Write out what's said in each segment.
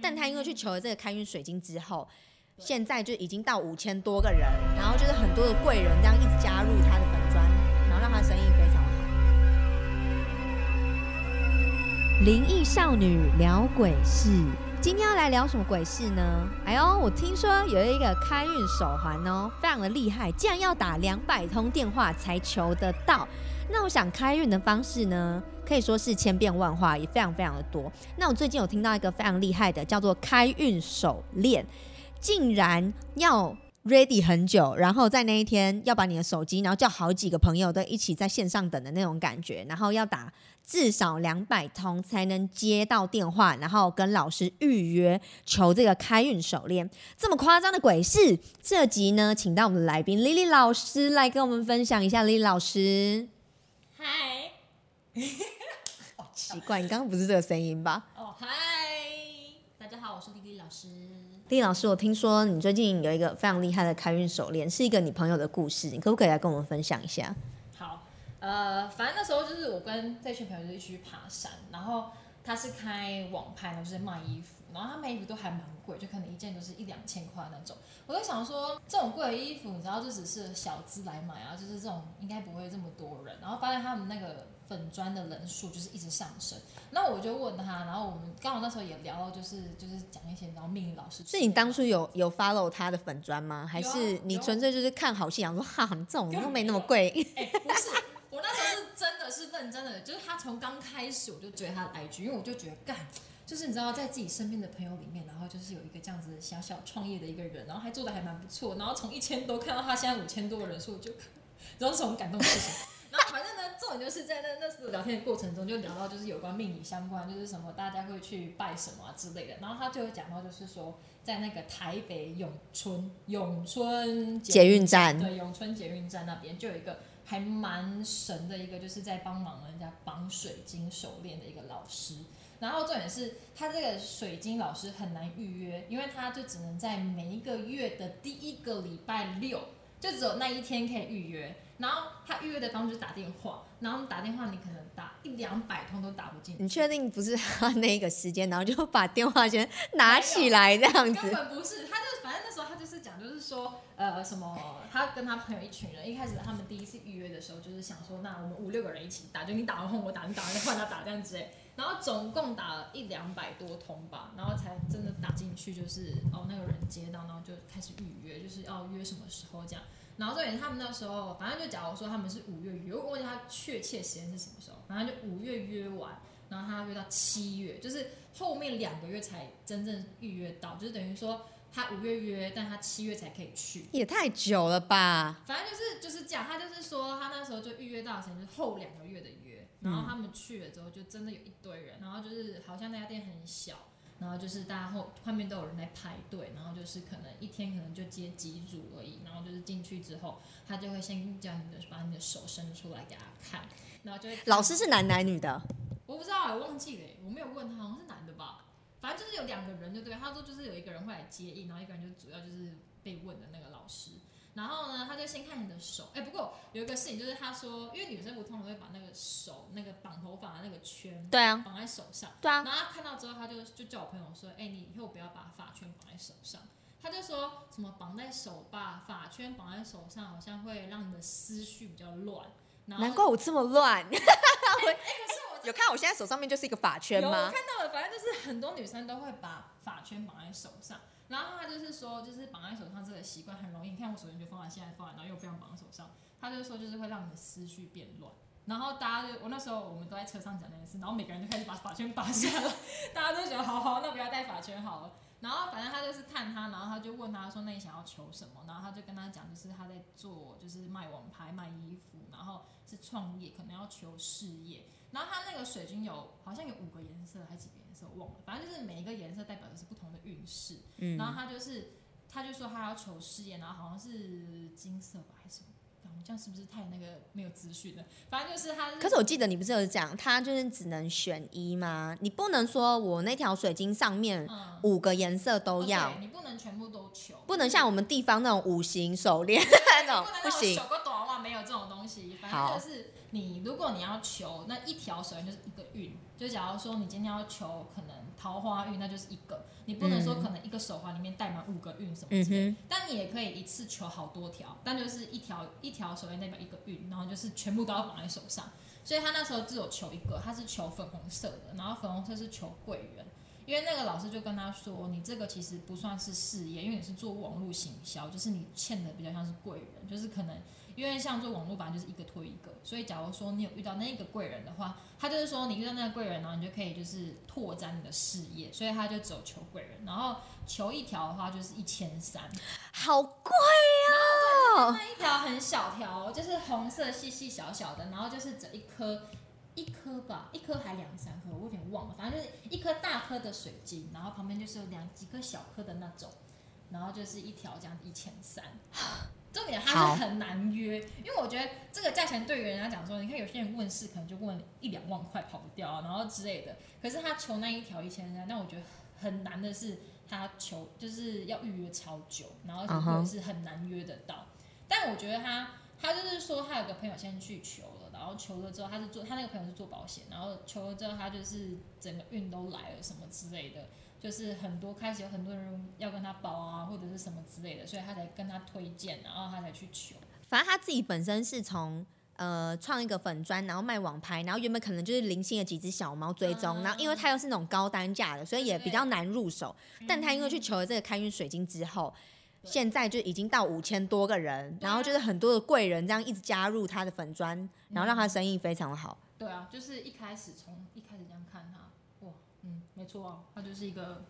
但他因为去求了这个开运水晶之后，现在就已经到五千多个人，然后就是很多的贵人这样一直加入他的粉砖，然后让他生意非常好。灵异少女聊鬼事，今天要来聊什么鬼事呢？哎呦，我听说有一个开运手环哦，非常的厉害，竟然要打两百通电话才求得到。那我想开运的方式呢，可以说是千变万化，也非常非常的多。那我最近有听到一个非常厉害的，叫做开运手链，竟然要 ready 很久，然后在那一天要把你的手机，然后叫好几个朋友都一起在线上等的那种感觉，然后要打至少两百通才能接到电话，然后跟老师预约求这个开运手链，这么夸张的鬼事，这集呢，请到我们的来宾 Lily 老师来跟我们分享一下，Lily 老师。嗨，奇怪，你刚刚不是这个声音吧？哦嗨，大家好，我是丽丽老师。丽老师，我听说你最近有一个非常厉害的开运手链，是一个你朋友的故事，你可不可以来跟我们分享一下？好，呃，反正那时候就是我跟这群朋友就一起去爬山，然后他是开网拍呢，就是卖衣服，然后他们衣服都还蛮贵，就可能一件都是一两千块那种。我就想说，这种贵的衣服，你知道，就只是小资来买啊，就是这种应该不会这么多人。然后发现他们那个粉砖的人数就是一直上升。那我就问他，然后我们刚好那时候也聊到，就是就是讲一些然后命理老师。是你当初有有 follow 他的粉砖吗？还是你纯粹就是看好戏，想说哈，这种又没那么贵？哎，不是，我那时候是真的是认真的，就是他从刚开始我就追他的 IG，因为我就觉得干。就是你知道，在自己身边的朋友里面，然后就是有一个这样子小小创业的一个人，然后还做的还蛮不错，然后从一千多看到他现在五千多的 人数，就然后是很感动的事情。然后反正呢，重点就是在那那次聊天的过程中，就聊到就是有关命理相关，就是什么大家会去拜什么之类的。然后他就有讲到，就是说在那个台北永春永春捷运站，对永春捷运站那边就有一个还蛮神的一个，就是在帮忙人家绑水晶手链的一个老师。然后重点是他这个水晶老师很难预约，因为他就只能在每一个月的第一个礼拜六，就只有那一天可以预约。然后他预约的方式打电话，然后打电话你可能打一两百通都打不进。你确定不是他那个时间，然后就把电话先拿起来这样子？根本不是，他就反正那时候他就是讲，就是说呃什么，他跟他朋友一群人，一开始他们第一次预约的时候，就是想说，那我们五六个人一起打，就你打完后我打，你打完换他打这样子。然后总共打了一两百多通吧，然后才真的打进去，就是哦那个人接到，然后就开始预约，就是要约什么时候这样。然后这也他们那时候，反正就假如说他们是五月约，我问他确切时间是什么时候，反正就五月约完，然后他约到七月，就是后面两个月才真正预约到，就是等于说他五月约，但他七月才可以去，也太久了吧？反正就是就是这样，他就是说他那时候就预约到时间就是后两个月的约。然后他们去了之后，就真的有一堆人，然后就是好像那家店很小，然后就是大家后后面都有人在排队，然后就是可能一天可能就接几组而已，然后就是进去之后，他就会先叫你的把你的手伸出来给他看，然后就会老师是男男女的，我不知道，我忘记了，我没有问他，好像是男的吧，反正就是有两个人就对，他说就是有一个人会来接应，然后一个人就主要就是被问的那个老师。然后呢，他就先看你的手。哎，不过有一个事情就是，他说，因为女生不通常会把那个手那个绑头发的那个圈，对啊，绑在手上。对啊。然后他看到之后，他就就叫我朋友说，哎，你以后不要把发圈绑在手上。他就说什么绑在手把发圈绑在手上，好像会让你的思绪比较乱。难怪我这么乱。哎，可是我 有看我现在手上面就是一个发圈吗？我看到了，反正就是很多女生都会把发圈绑在手上。然后他就是说，就是绑在手上这个习惯很容易。你看我手机就放在现在放，然后又不想绑在手上。他就说，就是会让你的思绪变乱。然后大家就，我那时候我们都在车上讲那件事，然后每个人就开始把发圈拔下来。大家都觉得好好，那不要戴发圈好了。然后反正他就是看他，然后他就问他说，那你想要求什么？然后他就跟他讲，就是他在做，就是卖网拍、卖衣服，然后是创业，可能要求事业。然后他那个水晶有好像有五个颜色还是几个颜色，我忘了。反正就是每一个颜色代表的是不同的运势。嗯。然后他就是，他就说他要求事业，然后好像是金色吧还是什么？这样是不是太那个没有资讯了？反正就是他。可是我记得你不是有讲，他就是只能选一吗？你不能说我那条水晶上面五个颜色都要。你不能全部都求。不能像我们地方那种五行手链 那种，不行。九个短袜没有这种东西，反正就是。你如果你要求那一条手链就是一个运，就假如说你今天要求可能桃花运，那就是一个，你不能说可能一个手环里面带满五个运什么之类但你也可以一次求好多条，但就是一条一条手链代表一个运，然后就是全部都要绑在手上。所以他那时候只有求一个，他是求粉红色的，然后粉红色是求贵人。因为那个老师就跟他说，你这个其实不算是事业，因为你是做网络行销，就是你欠的比较像是贵人，就是可能因为像做网络版就是一个推一个，所以假如说你有遇到那个贵人的话，他就是说你遇到那个贵人，然后你就可以就是拓展你的事业，所以他就只有求贵人，然后求一条的话就是一千三，好贵哦。那一条很小条哦，就是红色细细小小的，然后就是整一颗一颗吧，一颗还两三颗，我有点忘了，反正就是一颗大颗的水晶，然后旁边就是有两几颗小颗的那种，然后就是一条这样一千三。重点它是很难约，因为我觉得这个价钱对于人家讲说，你看有些人问事可能就问一两万块跑不掉啊，然后之类的。可是他求那一条一千三，那我觉得很难的是他求就是要预约超久，然后或者是很难约得到。但我觉得他他就是说他有个朋友先去求了，然后求了之后他是做他那个朋友是做保险，然后求了之后他就是整个运都来了什么之类的，就是很多开始有很多人要跟他包啊或者是什么之类的，所以他才跟他推荐，然后他才去求。反正他自己本身是从呃创一个粉砖，然后卖网拍，然后原本可能就是零星的几只小猫追踪，嗯然后因为他又是那种高单价的，所以也比较难入手。但他因为去求了这个开运水晶之后。对现在就已经到五千多个人，然后就是很多的贵人这样一直加入他的粉砖，然后让他生意非常的好。对啊，就是一开始从一开始这样看他，哇，嗯，没错啊，他就是一个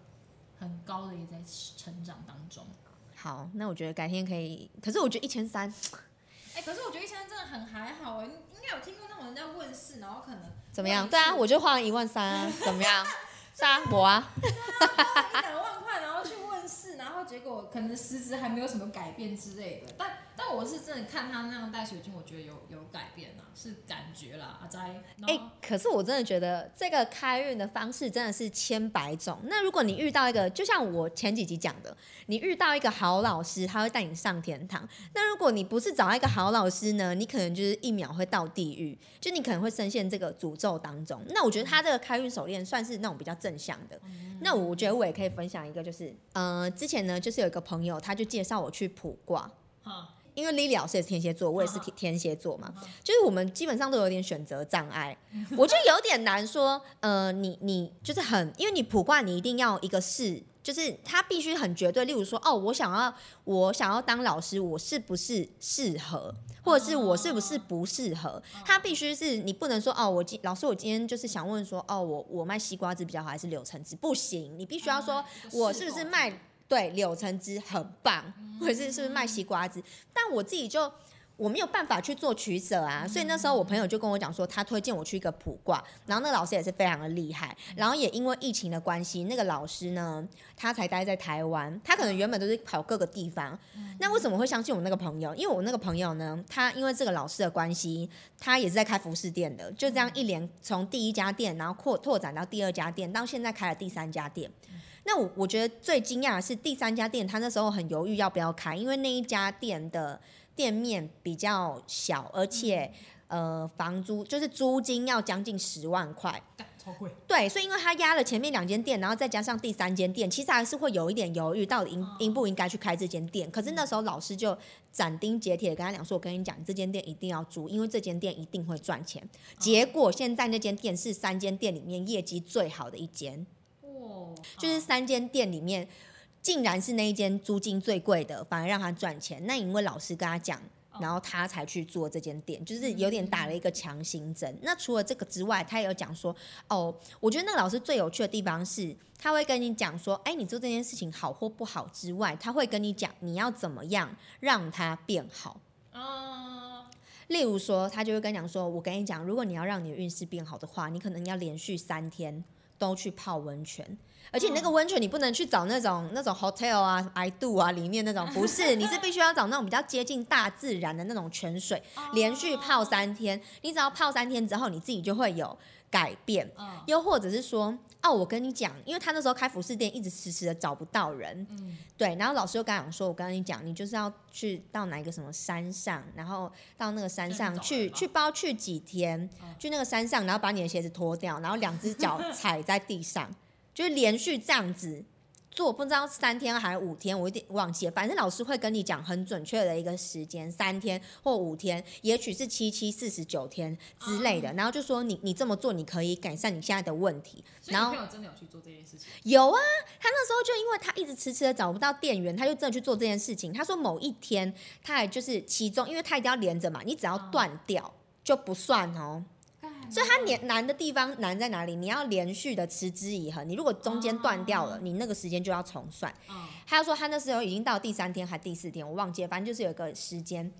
很高的也在成长当中。好，那我觉得改天可以，可是我觉得一千三 哎、可是我觉得一千三真的很还好哎、你应该有听过那种人家问世，然后可能怎么样？问对啊，我就花了一万三啊，怎么样？是啊，我啊，一两万块，然后去问世，然后结果可能实质还没有什么改变之类的。但但我是真的看他那样戴水晶，我觉得有有改变啦，是感觉啦，阿斋。然哎、后可是我真的觉得这个开运的方式真的是千百种。那如果你遇到一个，就像我前几集讲的，你遇到一个好老师，他会带你上天堂。那如果你不是找一个好老师呢，你可能就是一秒会到地狱，就你可能会深陷这个诅咒当中。那我觉得他这个开运手链算是那种比较正向的。那我觉得我也可以分享一个，就是呃，之前呢，就是有一个朋友，他就介绍我去卜卦。哈，因为 Lily 老师也是天蝎座，我也是嗯天天蝎座嘛，就是我们基本上都有点选择障碍，我就有点难说，呃，你你就是很，因为你普卦你一定要一个是，就是他必须很绝对，例如说，哦，我想要我想要当老师，我是不是适合，或者是我是不是不适合，他必须是你不能说，哦，我今老师我今天就是想问说，哦，我我卖西瓜汁比较好还是柳橙汁，不行，你必须要说我是不是卖对柳橙汁很棒，或者是是不是卖西瓜汁？但我自己就我没有办法去做取舍啊，所以那时候我朋友就跟我讲说，他推荐我去一个普卦，然后那老师也是非常的厉害，然后也因为疫情的关系，那个老师呢，他才待在台湾，他可能原本都是跑各个地方。那为什么会相信我那个朋友？因为我那个朋友呢，他因为这个老师的关系，他也是在开服饰店的，就这样一连从第一家店，然后扩拓展到第二家店，到现在开了第三家店。那我我觉得最惊讶的是第三家店，他那时候很犹豫要不要开，因为那一家店的店面比较小，而且、呃房租就是租金要将近十万块。超贵。对，所以因为他压了前面两间店，然后再加上第三间店，其实还是会有一点犹豫，到底应应不应该去开这间店。可是那时候老师就斩钉截铁地跟他讲说：“我跟你讲，这间店一定要租，因为这间店一定会赚钱。”结果现在那间店是三间店里面业绩最好的一间。哇，就是三间店里面，竟然是那一间租金最贵的，反而让他赚钱。那因为老师跟他讲，然后他才去做这间店，就是有点打了一个强心针。那除了这个之外，他也有讲说，哦，我觉得那个老师最有趣的地方是，他会跟你讲说，哎，你做这件事情好或不好之外，他会跟你讲你要怎么样让它变好。啊，例如说，他就会跟你讲说，我跟你讲，如果你要让你的运势变好的话，你可能要连续三天都去泡温泉，而且你那个温泉你不能去找那种那种 hotel 啊、i do 啊里面那种，不是，你是必须要找那种比较接近大自然的那种泉水，连续泡三天，你只要泡三天之后，你自己就会有改变。嗯。又或者是说，哦，我跟你讲，因为他那时候开服饰店，一直迟迟的找不到人，嗯。对，然后老师又跟他讲说，我跟你讲，你就是要去到哪一个什么山上，然后到那个山上去去包去几天，嗯。去那个山上，然后把你的鞋子脱掉，然后两只脚踩在地上，就是连续这样子做，不知道三天还是五天，我有点忘记了。反正老师会跟你讲很准确的一个时间，三天或五天，也许是七七四十九天之类的。然后就说你你这么做，你可以改善你现在的问题。所以你朋友真的有去做这件事情？有啊，他那时候就因为他一直迟迟的找不到店员，他就真的去做这件事情。他说某一天，他也就是其中，因为他一定要连着嘛，你只要断掉就不算哦。所以它难难的地方难在哪里？你要连续的持之以恒。你如果中间断掉了，你那个时间就要重算。他要说他那时候已经到第三天还第四天，我忘记了，反正就是有个时间。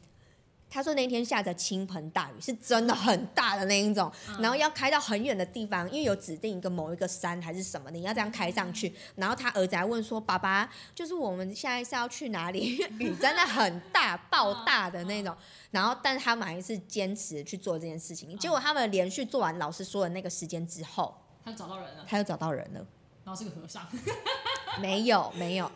他说那天下着倾盆大雨，是真的很大的那一种，然后要开到很远的地方，因为有指定一个某一个山还是什么，你要这样开上去。然后他儿子还问说：“爸爸，就是我们现在是要去哪里？雨真的很大，爆大的那种。”然后，但是他们还是坚持去做这件事情。结果他们连续做完老师说的那个时间之后，他找到人了，他又找到人了，然后是个和尚，没有没有。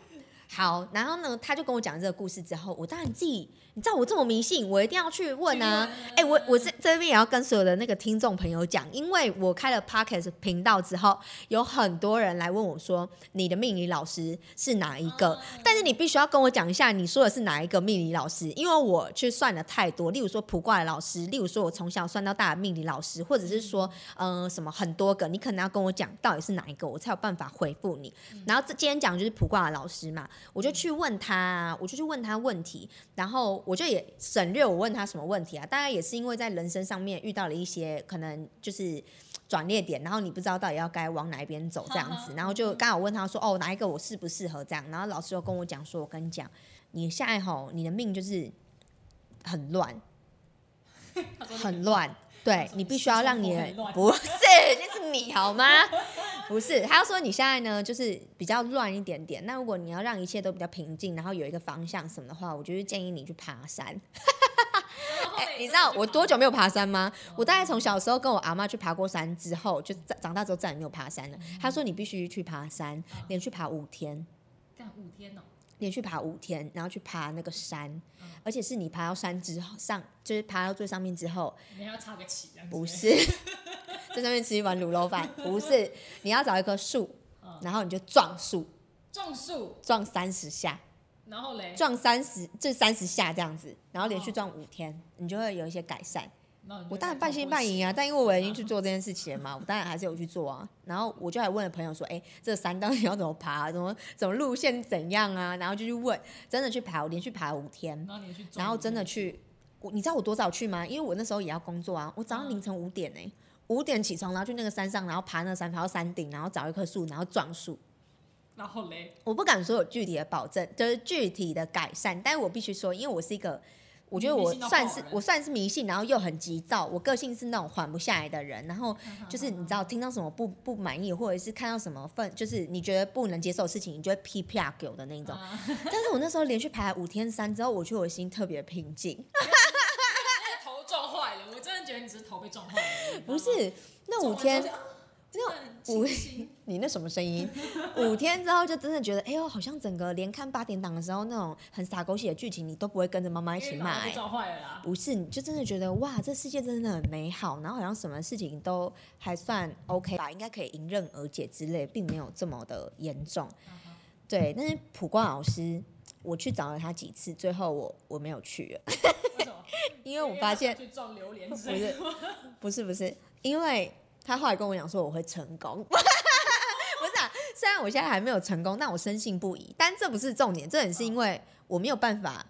好，然后呢，他就跟我讲这个故事之后，我当然自己。你知道我这么迷信，我一定要去问啊！哎，我我这这边也要跟所有的那个听众朋友讲，因为我开了 podcast 频道之后，有很多人来问我说，你的命理老师是哪一个？但是你必须要跟我讲一下，你说的是哪一个命理老师？因为我去算了太多，例如说卜卦的老师，例如说我从小算到大的命理老师，或者是说，嗯，什么很多个，你可能要跟我讲到底是哪一个，我才有办法回复你。然后这今天讲就是卜卦的老师嘛，我就去问他，我就去问他问题，然后。我就也省略我问他什么问题啊，大概也是因为在人生上面遇到了一些可能就是转捩点，然后你不知道到底要该往哪一边走这样 子，然后就刚好问他说哦哪一个我适不适合这样，然后老师又跟我讲说，我跟你讲，你现在吼你的命就是很乱，很乱，对你必须要让你不是那是你好吗？不是，他说你现在呢，就是比较乱一点点。那如果你要让一切都比较平静，然后有一个方向什么的话，我就是建议你去爬山。你知道我多久没有爬山吗？我大概从小时候跟我阿妈去爬过山之后，就长大之后再也没有爬山了。他说你必须去爬山，连续爬五天。干五天哦。连续爬五天，然后去爬那个山，而且是你爬到山之后上，就是爬到最上面之后，你要插个旗，不是。在上面吃一碗卤肉饭，不是，你要找一棵树，然后你就撞树，撞树，撞三十下，然后嘞，撞三十，这三十下这样子，然后连续撞五天，你就会有一些改善。我当然半信半疑啊，但因为我已经去做这件事情了嘛，我当然还是有去做啊。然后我就还问了朋友说，哎，这山到底要怎么爬？怎么怎么路线怎样啊？然后就去问，真的去爬，我连续爬了五天，然后真的去，你知道我多早去吗？因为我那时候也要工作啊，我早上凌晨五点呢。五点起床，然后去那个山上，然后爬那山，爬到山顶，然后找一棵树，然后撞树。然后嘞，我不敢说有具体的保证，就是具体的改善，但是我必须说，因为我是一个，我觉得我算是我算是迷信，然后又很急躁，我个性是那种缓不下来的人，然后就是你知道，听到什么不不满意，或者是看到什么份，就是你觉得不能接受的事情，你就会噼啪给我的那种。但是我那时候连续爬五天山之后，我觉得我心特别平静。头撞坏了，我真的觉得你只是头被撞坏了，不是？那五天，那五，你那什么声音？五天之后就真的觉得，哎呦，好像整个连看八点档的时候那种很傻狗血的剧情，你都不会跟着妈妈一起骂。撞坏了啦！不是，你就真的觉得哇，这世界真的很美好，然后好像什么事情都还算 OK 吧，应该可以迎刃而解之类，并没有这么的严重。对，但是普光老师，我去找了他几次，最后我我没有去了。因为我发现去撞榴莲，不是不是不是，因为他后来跟我讲说我会成功，不是啊，虽然我现在还没有成功，但我深信不疑。但这不是重点，这也是因为我没有办法，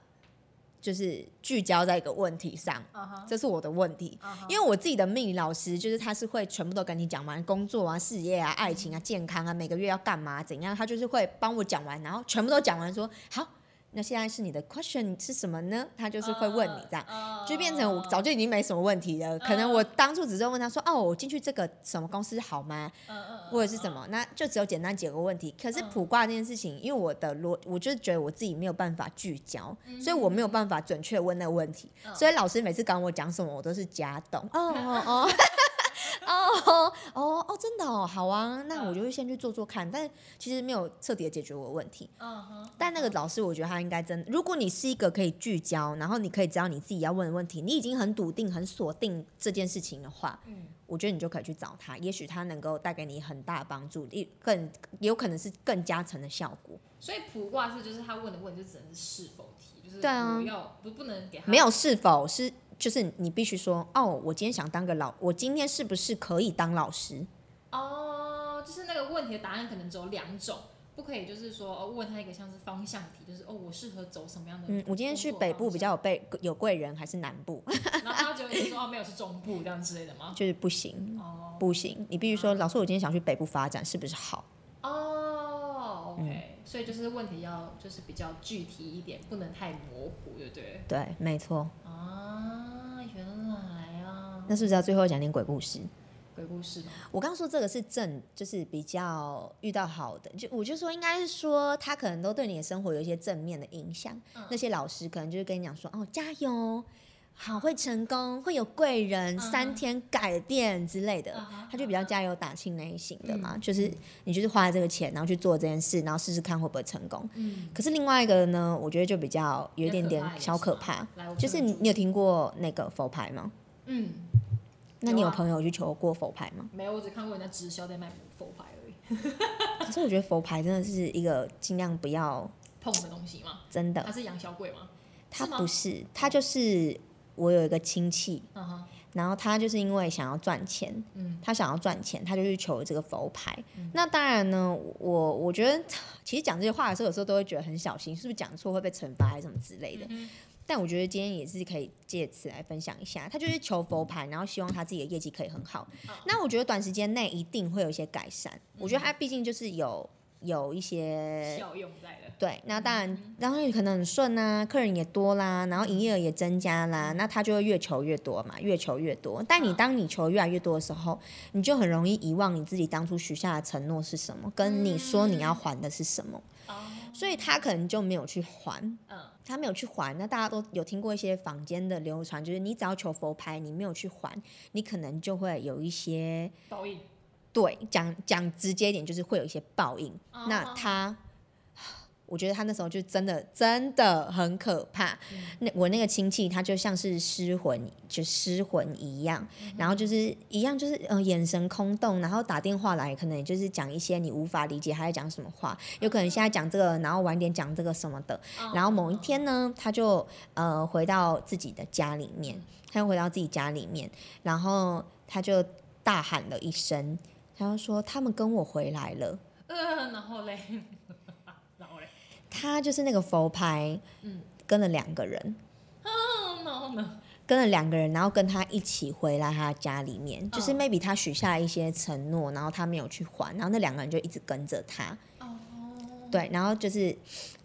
就是聚焦在一个问题上，这是我的问题。因为我自己的命理老师，就是他是会全部都跟你讲完，工作啊、事业啊、爱情啊、健康啊，每个月要干嘛怎样，他就是会帮我讲完，然后全部都讲完，说好。那现在是你的 question 是什么呢？他就是会问你这样，就变成我早就已经没什么问题了。可能我当初只是问他说：“哦，我进去这个什么公司好吗？”或者是什么，那就只有简单几个问题。可是卜卦这件事情，因为我的逻，我就觉得我自己没有办法聚焦，所以我没有办法准确问那个问题。所以老师每次跟我讲什么，我都是假懂。哦哦哦。哦 哦哦，真的哦，好啊，那我就会先去做做看，但其实没有彻底的解决我的问题。嗯哼，但那个老师，我觉得他应该真，如果你是一个可以聚焦，然后你可以知道你自己要问的问题，你已经很笃定、很锁定这件事情的话，嗯，我觉得你就可以去找他，也许他能够带给你很大的帮助，一更有可能是更加成的效果。所以卜卦是就是他问的问题就只能是是否题，就是对啊不要不不能给他没有是否是，就是你必须说，哦，我今天想当个老，我今天是不是可以当老师？哦，就是那个问题的答案可能只有两种，不可以就是说哦问他一个像是方向题，就是哦我适合走什么样的嗯，我今天去北部比较有被有贵人，还是南部？然后他就会说哦没有是中部这样之类的吗？就是不行，哦不行，你必须说，老师，我今天想去北部发展，是不是好？所以就是问题要就是比较具体一点，不能太模糊，对不对？对，没错。啊，原来啊，那是不是要最后讲点鬼故事？鬼故事吗？我刚刚说这个是正，就是比较遇到好的，就我就说应该是说他可能都对你的生活有一些正面的影响。嗯那些老师可能就是跟你讲说，哦，加油，好会成功，会有贵人，嗯三天改变之类的。他就比较加油打气那一型的嘛，就是你就是花了这个钱，然后去做这件事，然后试试看会不会成功。嗯，可是另外一个呢，我觉得就比较有一点点小可怕，就是你你有听过那个佛牌吗？嗯，那你有朋友去求过佛牌吗？没有，我只看过人家直销在卖佛牌而已，可是我觉得佛牌真的是一个尽量不要碰的东西吗？真的它，是杨小贵吗？他是吗不是，他就是我有一个亲戚，然后他就是因为想要赚钱，嗯他想要赚钱，他就去求这个佛牌。那当然呢，我我觉得 其实讲这些话的时候，有时候都会觉得很小心，是不是讲错会被惩罚还是什么之类的。嗯但我觉得今天也是可以借此来分享一下，他就是求佛牌，然后希望他自己的业绩可以很好。那我觉得短时间内一定会有一些改善。我觉得他毕竟就是有有一些效用在的，对，那当然，然后也可能很顺啊，客人也多啦，然后营业额也增加啦，那他就会越求越多嘛，越求越多。但你当你求越来越多的时候，你就很容易遗忘你自己当初许下的承诺是什么，跟你说你要还的是什么，哦，所以他可能就没有去还。嗯。他没有去还，那大家都有听过一些坊间的流传，就是你只要求佛牌，你没有去还，你可能就会有一些报应，对讲讲直接一点，就是会有一些报应。哦那他，我觉得他那时候就真的真的很可怕。那我那个亲戚，他就像是失魂，就失魂一样，然后就是一样，就是呃眼神空洞，然后打电话来，可能也就是讲一些你无法理解他在讲什么话，有可能现在讲这个，然后晚点讲这个什么的。然后某一天呢，他就呃回到自己的家里面，他又回到自己家里面，然后他就大喊了一声，他就说他们跟我回来了。嗯，然后嘞，然后嘞，他就是那个佛牌，嗯跟了两个人，嗯，然后呢？跟了两个人，然后跟他一起回来他家里面，就是嗯 maybe 他许下一些承诺，然后他没有去还，然后那两个人就一直跟着他，哦，对，然后就是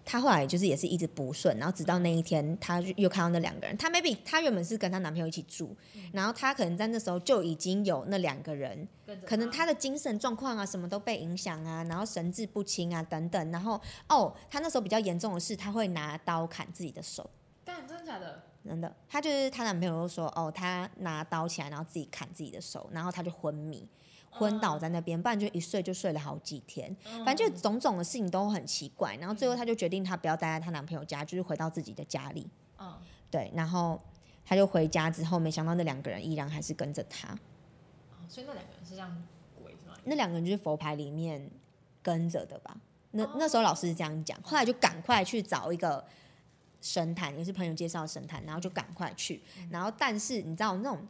她后来就是也是一直不顺，然后直到那一天，她就又看到那两个人，她 maybe 她原本是跟她男朋友一起住，然后她可能在那时候就已经有那两个人，可能她的精神状况啊什么都被影响啊，然后神志不清啊等等，然后哦，她那时候比较严重的是她会拿刀砍自己的手。干，真的假的？真的，她就是她男朋友就说，哦，她拿刀起来，然后自己砍自己的手，然后她就昏迷，昏倒在那边，不然就一睡就睡了好几天，反正就种种的事情都很奇怪，然后最后她就决定她不要待在她男朋友家，就是回到自己的家里，嗯，对，然后她就回家之后，没想到那两个人依然还是跟着她，哦所以那两个人是这样鬼是吗？那两个人就是佛牌里面跟着的吧。那哦那时候老师是这样讲，后来就赶快去找一个神坛，也是朋友介绍的神坛，然后就赶快去。嗯然后但是你知道那种，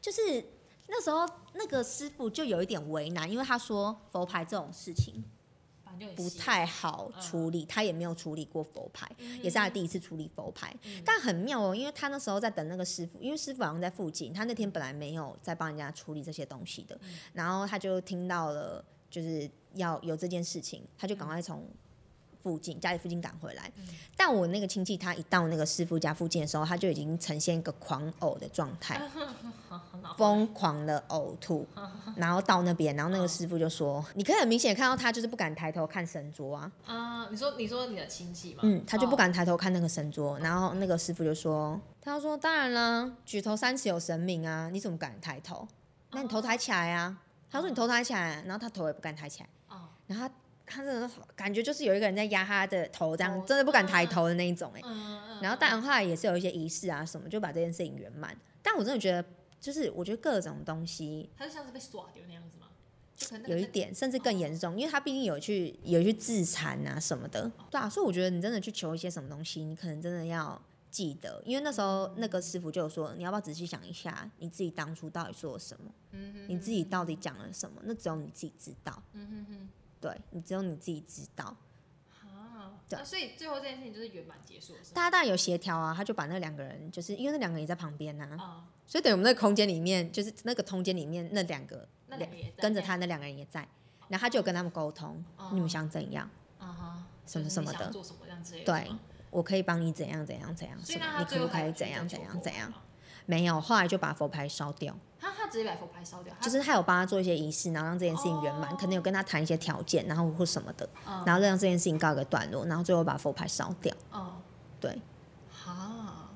就是那时候那个师傅就有一点为难，因为他说佛牌这种事情不太好嗯处理，他也没有处理过佛牌，也是他第一次处理佛牌。嗯但很妙哦，因为他那时候在等那个师傅，因为师傅好像在附近，他那天本来没有在帮人家处理这些东西的，嗯然后他就听到了就是要有这件事情，他就赶快从附近家里附近赶回来。嗯但我那个亲戚他一到那个师傅家附近的时候，他就已经呈现一个狂呕的状态，疯狂的呕吐，然后到那边，然后那个师傅就说，你可以很明显看到他就是不敢抬头看神桌啊，啊，你说你说你的亲戚吗？嗯，他就不哦敢抬头看那个神桌，然后那个师傅就说，他说当然啦，举头三尺有神明啊，你怎么敢抬头？那你头抬起来啊。他说你头抬起来，然后他头也不敢抬起来，哦，然后他他真的感觉就是有一个人在压他的头，这样头真的不敢抬头的那一种哎、嗯嗯，然后当然后来也是有一些仪式啊什么，就把这件事情圆满。但我真的觉得，就是我觉得各种东西他就像是被耍掉那样子吗？就可能有一点，甚至更严重，因为他毕竟有去有去自残啊什么的，对啊，所以我觉得你真的去求一些什么东西，你可能真的要记得，因为那时候那个师傅就有说，你要不要仔细想一下，你自己当初到底做了什么，你自己到底讲了什么，那只有你自己知道，嗯哼哼，对你只有你自己知道。所以最后这件事情就是圆满结束？大家当然有协调啊，他就把那两个人，就是因为那两个人也在旁边呐、啊，所以等于我们那个空间里面，就是那个空间里面那两个那两跟着他那两个人也在，然后他就有跟他们沟通，哦。你们想怎样，啊哈，什么什么的。做什么这样之类的，对我可以帮你怎样怎样怎样，你可不可以怎样怎样怎样？没有，后来就把佛牌烧掉，他他直接把佛牌烧掉，就是他有帮他做一些仪式，然后让这件事情圆满，哦可能有跟他谈一些条件，然后或什么的，嗯然后让这件事情告一个段落，然后最后把佛牌烧掉。哦，对，哈，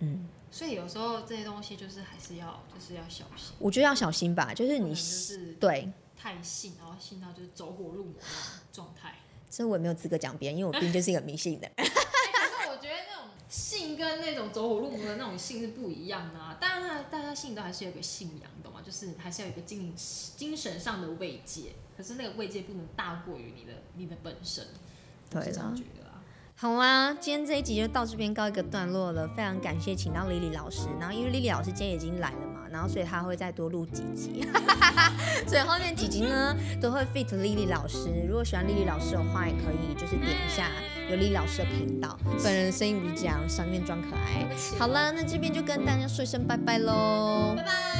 嗯，所以有时候这些东西就是还是要就是要小心，我觉得要小心吧，就是你就是对，太信，然后信到就是走火入魔那种状态。这我也没有资格讲别人，因为我毕竟就是一个迷信的 性跟那种走火入魔的那种性是不一样的啊。当然，大家性都还是有个信仰，懂吗？就是还是要有个精精神上的慰藉。可是那个慰藉不能大过于你的你的本身。对这样觉得啊。好啊，今天这一集就到这边告一个段落了。非常感谢请到 Lily 老师，然后因为 Lily 老师今天已经来了，然后所以他会再多录几集，所以后面几集呢都会 fit Lily 老师。如果喜欢 Lily 老师的话，也可以就是点一下有 Lily 老师的频道。本人声音不是这样，上面装可爱。好了，那这边就跟大家说一声拜拜喽拜。拜。